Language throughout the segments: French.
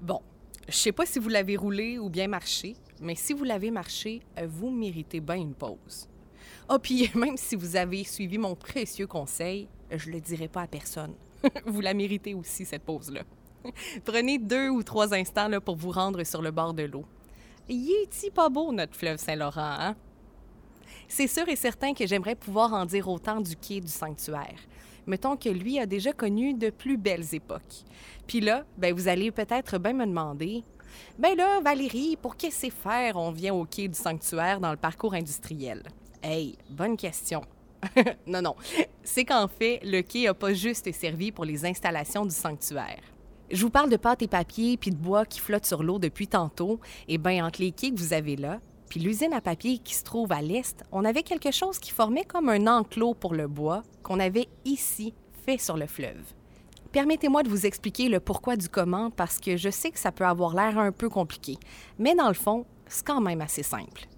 Bon, je sais pas si vous l'avez roulé ou bien marché, mais si vous l'avez marché, vous méritez bien une pause. Ah, oh, puis même si vous avez suivi mon précieux conseil, je le dirai pas à personne. vous la méritez aussi, cette pause-là. Prenez deux ou trois instants là, pour vous rendre sur le bord de l'eau. Y est-il pas beau, notre fleuve Saint-Laurent, hein? C'est sûr et certain que j'aimerais pouvoir en dire autant du quai du sanctuaire. Mettons que lui a déjà connu de plus belles époques. Puis là, ben vous allez peut-être bien me demander Ben là, Valérie, pour qu'est-ce faire on vient au quai du sanctuaire dans le parcours industriel? Hey, bonne question. non, non. C'est qu'en fait, le quai n'a pas juste servi pour les installations du sanctuaire. Je vous parle de pâte et papier puis de bois qui flottent sur l'eau depuis tantôt. Eh bien, entre les quais que vous avez là, puis l'usine à papier qui se trouve à l'est, on avait quelque chose qui formait comme un enclos pour le bois qu'on avait ici fait sur le fleuve. Permettez-moi de vous expliquer le pourquoi du comment parce que je sais que ça peut avoir l'air un peu compliqué, mais dans le fond, c'est quand même assez simple.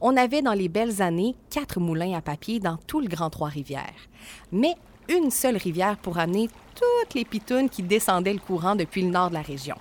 On avait dans les belles années quatre moulins à papier dans tout le Grand Trois-Rivières, mais une seule rivière pour amener toutes les pitounes qui descendaient le courant depuis le nord de la région.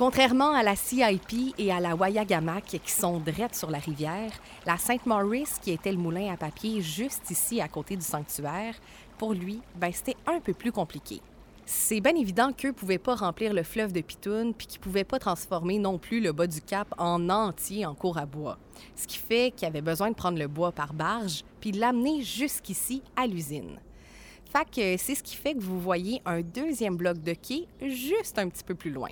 Contrairement à la CIP et à la Wayagamac qui sont drettes sur la rivière, la Saint Maurice, qui était le moulin à papier juste ici à côté du sanctuaire, pour lui, ben, c'était un peu plus compliqué. C'est bien évident qu'eux ne pouvaient pas remplir le fleuve de Pitoun puis qu'ils ne pouvaient pas transformer non plus le bas du cap en entier en cours à bois. Ce qui fait qu'ils avaient besoin de prendre le bois par barge puis l'amener jusqu'ici à l'usine. Fait que c'est ce qui fait que vous voyez un deuxième bloc de quai juste un petit peu plus loin.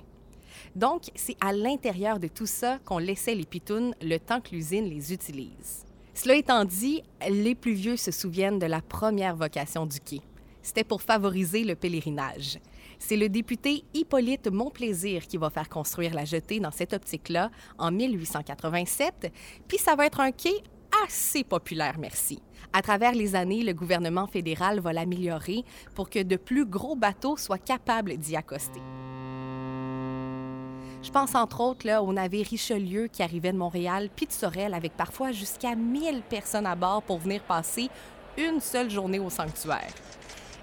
Donc, c'est à l'intérieur de tout ça qu'on laissait les pitounes le temps que l'usine les utilise. Cela étant dit, les plus vieux se souviennent de la première vocation du quai. C'était pour favoriser le pèlerinage. C'est le député Hippolyte Montplaisir qui va faire construire la jetée dans cette optique-là en 1887, puis ça va être un quai assez populaire, merci. À travers les années, le gouvernement fédéral va l'améliorer pour que de plus gros bateaux soient capables d'y accoster. Je pense entre autres là, au navire Richelieu qui arrivait de Montréal puis de Sorel avec parfois jusqu'à 1000 personnes à bord pour venir passer une seule journée au sanctuaire.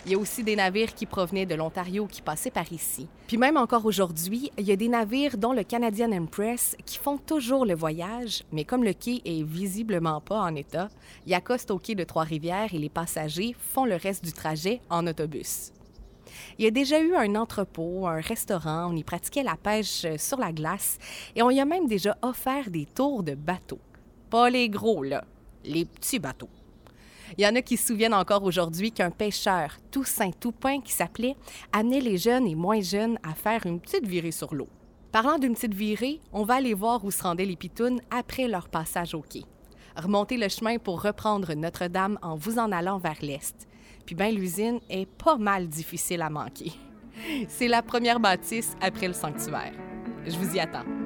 Il y a aussi des navires qui provenaient de l'Ontario qui passaient par ici. Puis même encore aujourd'hui, il y a des navires dont le Canadian Empress qui font toujours le voyage, mais comme le quai est visiblement pas en état, il accoste au quai de Trois-Rivières et les passagers font le reste du trajet en autobus. Il y a déjà eu un entrepôt, un restaurant, on y pratiquait la pêche euh, sur la glace et on y a même déjà offert des tours de bateaux. Pas les gros, là, les petits bateaux. Il y en a qui se souviennent encore aujourd'hui qu'un pêcheur, Toussaint Toupin, qui s'appelait, amenait les jeunes et moins jeunes à faire une petite virée sur l'eau. Parlant d'une petite virée, on va aller voir où se rendaient les pitounes après leur passage au quai. Remonter le chemin pour reprendre Notre-Dame en vous en allant vers l'est. Puis ben l'usine est pas mal difficile à manquer. C'est la première bâtisse après le sanctuaire. Je vous y attends.